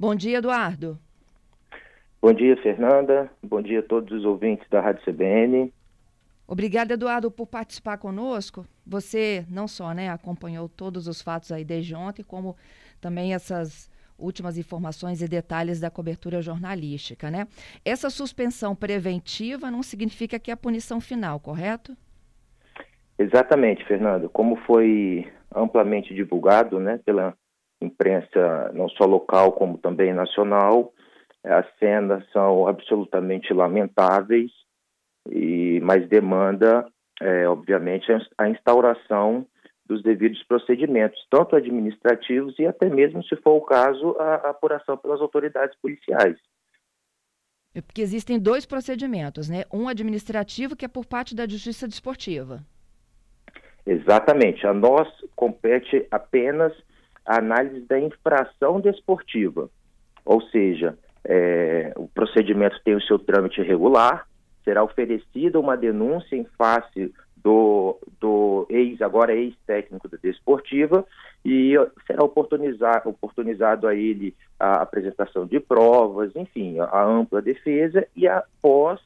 Bom dia, Eduardo. Bom dia, Fernanda. Bom dia a todos os ouvintes da Rádio CBN. Obrigada, Eduardo, por participar conosco. Você não só né, acompanhou todos os fatos aí desde ontem, como também essas últimas informações e detalhes da cobertura jornalística, né? Essa suspensão preventiva não significa que é a punição final, correto? Exatamente, Fernando. Como foi amplamente divulgado, né, pela imprensa não só local como também nacional, as cenas são absolutamente lamentáveis e mais demanda, é, obviamente, a instauração dos devidos procedimentos, tanto administrativos e até mesmo, se for o caso, a, a apuração pelas autoridades policiais. É porque existem dois procedimentos, né? Um administrativo que é por parte da Justiça Desportiva. Exatamente. A nós compete apenas a análise da infração desportiva, ou seja, é, o procedimento tem o seu trâmite regular, será oferecida uma denúncia em face do, do ex, agora ex-técnico da desportiva, e será oportunizado, oportunizado a ele a apresentação de provas, enfim, a ampla defesa, e após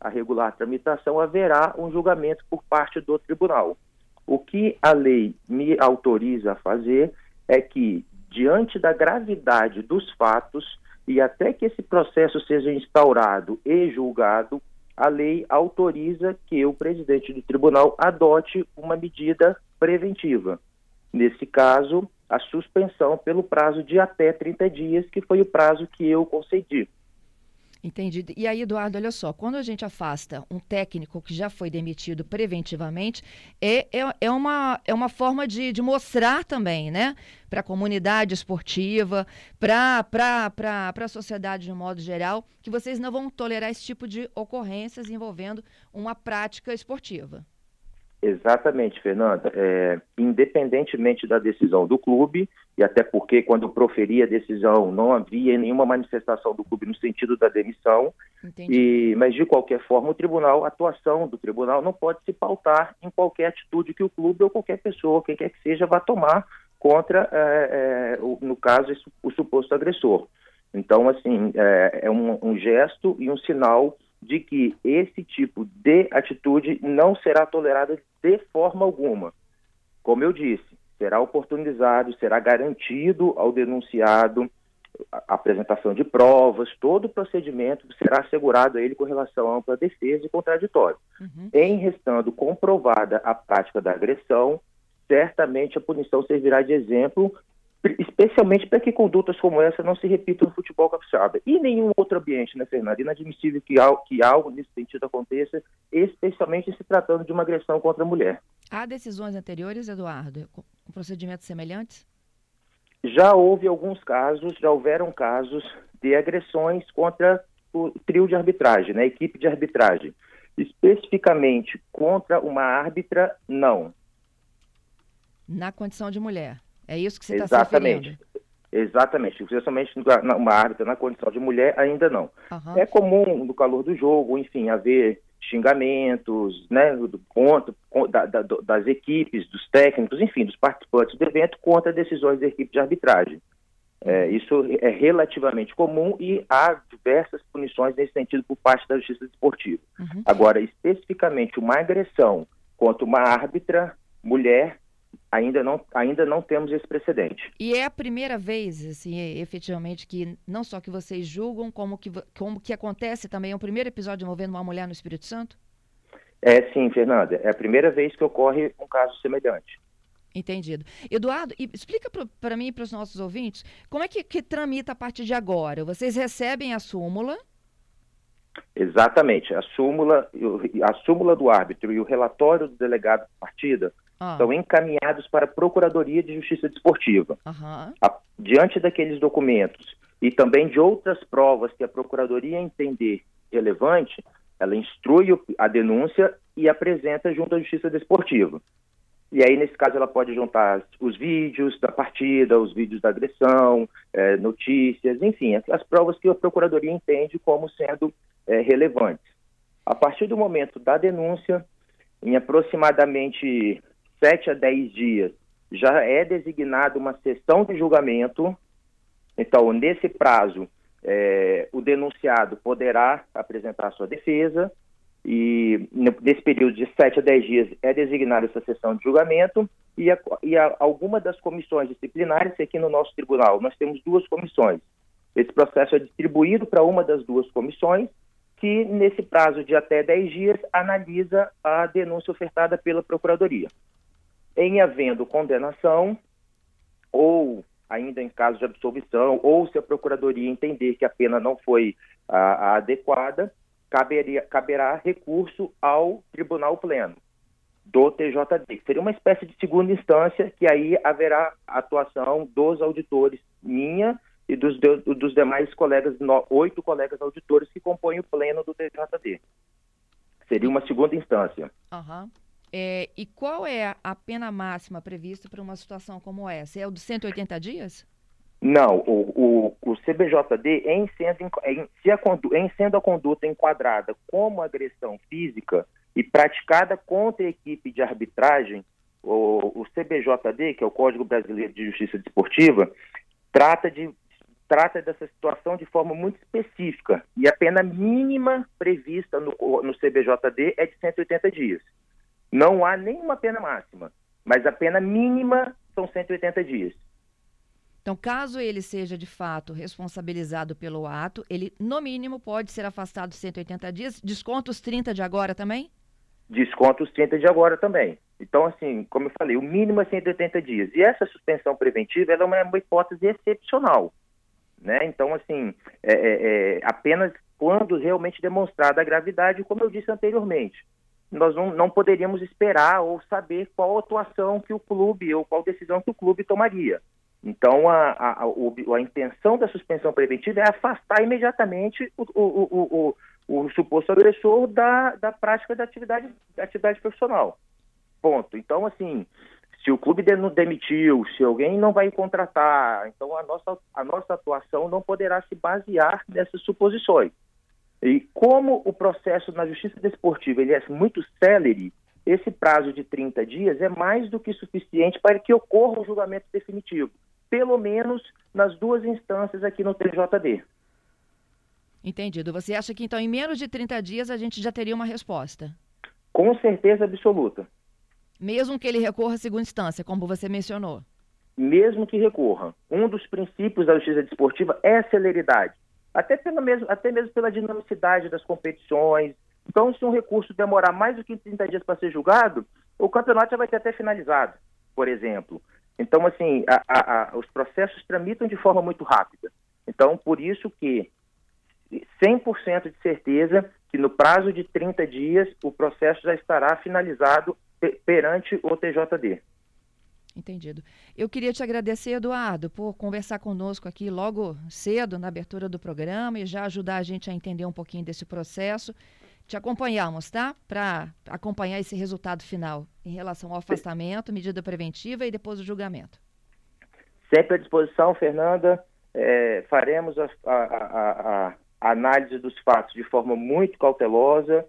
a regular tramitação haverá um julgamento por parte do tribunal. O que a lei me autoriza a fazer é que, diante da gravidade dos fatos, e até que esse processo seja instaurado e julgado, a lei autoriza que o presidente do tribunal adote uma medida preventiva. Nesse caso, a suspensão pelo prazo de até 30 dias, que foi o prazo que eu concedi. Entendi. E aí, Eduardo, olha só, quando a gente afasta um técnico que já foi demitido preventivamente, é, é, é, uma, é uma forma de, de mostrar também, né, para a comunidade esportiva, para a sociedade de um modo geral, que vocês não vão tolerar esse tipo de ocorrências envolvendo uma prática esportiva. Exatamente, Fernanda. É, independentemente da decisão do clube, e até porque quando proferi a decisão não havia nenhuma manifestação do clube no sentido da demissão, e, mas de qualquer forma o tribunal, a atuação do tribunal não pode se pautar em qualquer atitude que o clube ou qualquer pessoa, quem quer que seja, vá tomar contra, é, é, o, no caso, o suposto agressor. Então, assim, é, é um, um gesto e um sinal de que esse tipo de atitude não será tolerada de forma alguma. Como eu disse, será oportunizado, será garantido ao denunciado a apresentação de provas, todo o procedimento será assegurado a ele com relação à ampla defesa e contraditório. Uhum. Em restando comprovada a prática da agressão, certamente a punição servirá de exemplo especialmente para que condutas como essa não se repitam no futebol capixaba. E nenhum outro ambiente, né, Fernanda? Inadmissível que, que algo nesse sentido aconteça, especialmente se tratando de uma agressão contra a mulher. Há decisões anteriores, Eduardo, com procedimentos semelhantes? Já houve alguns casos, já houveram casos de agressões contra o trio de arbitragem, né, a equipe de arbitragem. Especificamente contra uma árbitra, não. Na condição de mulher? É isso que você está se referindo? Exatamente, especialmente uma árbitra na condição de mulher, ainda não. Uhum. É comum, no calor do jogo, enfim, haver xingamentos, né, do, contra, da, da, das equipes, dos técnicos, enfim, dos participantes do evento contra decisões da equipe de arbitragem. É, uhum. isso é relativamente comum e há diversas punições nesse sentido por parte da justiça desportiva. Uhum. Agora, especificamente uma agressão contra uma árbitra mulher ainda não, ainda não temos esse precedente. E é a primeira vez, assim, efetivamente, que não só que vocês julgam, como que, como que acontece também, é o primeiro episódio envolvendo uma mulher no Espírito Santo? É sim, Fernanda. É a primeira vez que ocorre um caso semelhante. Entendido. Eduardo, explica para mim e para os nossos ouvintes como é que, que tramita a partir de agora. Vocês recebem a súmula? Exatamente. A súmula, a súmula do árbitro e o relatório do delegado de partida ah. são encaminhados para a Procuradoria de Justiça Desportiva. Uhum. A, diante daqueles documentos e também de outras provas que a Procuradoria entender relevante, ela instrui a denúncia e apresenta junto à Justiça Desportiva. E aí, nesse caso, ela pode juntar os vídeos da partida, os vídeos da agressão, é, notícias, enfim, as provas que a Procuradoria entende como sendo é, relevantes. A partir do momento da denúncia, em aproximadamente 7 a 10 dias, já é designada uma sessão de julgamento Então, nesse prazo, é, o denunciado poderá apresentar sua defesa e nesse período de 7 a 10 dias é designada essa sessão de julgamento e, a, e a, alguma das comissões disciplinares, aqui no nosso tribunal, nós temos duas comissões. Esse processo é distribuído para uma das duas comissões que, nesse prazo de até 10 dias, analisa a denúncia ofertada pela Procuradoria. Em havendo condenação, ou ainda em caso de absolvição, ou se a Procuradoria entender que a pena não foi a, a adequada, caberia, caberá recurso ao Tribunal Pleno do TJD, seria uma espécie de segunda instância, que aí haverá atuação dos auditores, minha e dos, dos demais colegas, oito colegas auditores que compõem o pleno do TJD. Seria uma segunda instância. Uhum. É, e qual é a pena máxima prevista para uma situação como essa? É o de 180 dias? Não, o, o, o CBJD, em sendo, em, se a, em sendo a conduta enquadrada como agressão física e praticada contra a equipe de arbitragem, o, o CBJD, que é o Código Brasileiro de Justiça Desportiva, trata de trata dessa situação de forma muito específica e a pena mínima prevista no, no CBJD é de 180 dias. Não há nenhuma pena máxima, mas a pena mínima são 180 dias. Então, caso ele seja de fato responsabilizado pelo ato, ele, no mínimo, pode ser afastado 180 dias. Desconta os 30 de agora também? Desconta os 30 de agora também. Então, assim, como eu falei, o mínimo é 180 dias. E essa suspensão preventiva é uma, uma hipótese excepcional. Né? Então, assim, é, é, é, apenas quando realmente demonstrada a gravidade, como eu disse anteriormente, nós não, não poderíamos esperar ou saber qual atuação que o clube ou qual decisão que o clube tomaria. Então, a, a, a, a intenção da suspensão preventiva é afastar imediatamente o, o, o, o, suposto agressor da, da prática da atividade, da atividade profissional. Ponto. Então, assim, se o clube demitiu, se alguém não vai contratar, então a nossa, a nossa atuação não poderá se basear nessas suposições. E como o processo na justiça desportiva ele é muito célere, esse prazo de 30 dias é mais do que suficiente para que ocorra o julgamento definitivo, pelo menos nas duas instâncias aqui no TJD. Entendido. Você acha que então em menos de 30 dias a gente já teria uma resposta? Com certeza absoluta. Mesmo que ele recorra à segunda instância, como você mencionou. Mesmo que recorra. Um dos princípios da justiça desportiva é a celeridade até, pela mesmo, até mesmo pela dinamicidade das competições. Então, se um recurso demorar mais do que 30 dias para ser julgado, o campeonato já vai ter até finalizado, por exemplo. Então, assim, a, a, a, os processos tramitam de forma muito rápida. Então, por isso que 100% de certeza que no prazo de 30 dias o processo já estará finalizado perante o TJD. Entendido. Eu queria te agradecer, Eduardo, por conversar conosco aqui logo cedo na abertura do programa e já ajudar a gente a entender um pouquinho desse processo. Te acompanhamos, tá? Para acompanhar esse resultado final em relação ao afastamento, medida preventiva e depois o julgamento. Sempre à disposição, Fernanda. É, faremos a, a, a, a análise dos fatos de forma muito cautelosa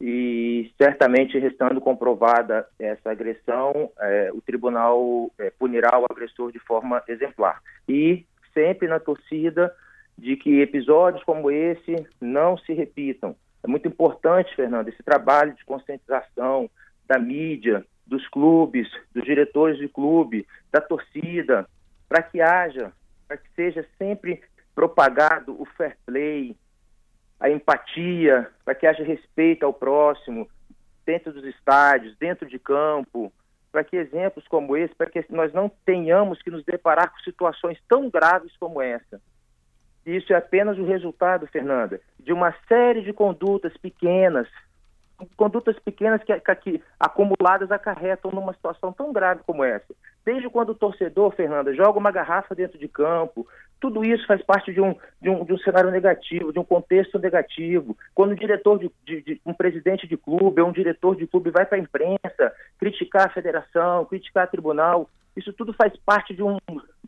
e certamente restando comprovada essa agressão, é, o tribunal é, punirá o agressor de forma exemplar. E sempre na torcida de que episódios como esse não se repitam. É muito importante, Fernando, esse trabalho de conscientização da mídia, dos clubes, dos diretores de clube, da torcida, para que haja, para que seja sempre propagado o fair play, a empatia, para que haja respeito ao próximo, dentro dos estádios, dentro de campo, para que exemplos como esse, para que nós não tenhamos que nos deparar com situações tão graves como essa. Isso é apenas o resultado, Fernanda, de uma série de condutas pequenas, condutas pequenas que, que, acumuladas acarretam numa situação tão grave como essa. Desde quando o torcedor, Fernanda, joga uma garrafa dentro de campo, tudo isso faz parte de um, de um, de um cenário negativo, de um contexto negativo. Quando o diretor de, de, de um presidente de clube ou um diretor de clube vai para a imprensa criticar a federação, criticar o tribunal, isso tudo faz parte de um,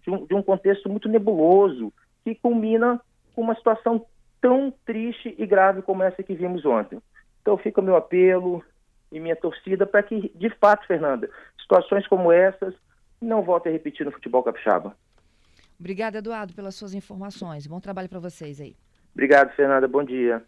de um, de um contexto muito nebuloso que culmina com uma situação tão triste e grave como essa que vimos ontem. Então fica meu apelo e minha torcida para que, de fato, Fernanda, situações como essas não voltem a repetir no futebol capixaba. Obrigada, Eduardo, pelas suas informações. Bom trabalho para vocês aí. Obrigado, Fernanda. Bom dia.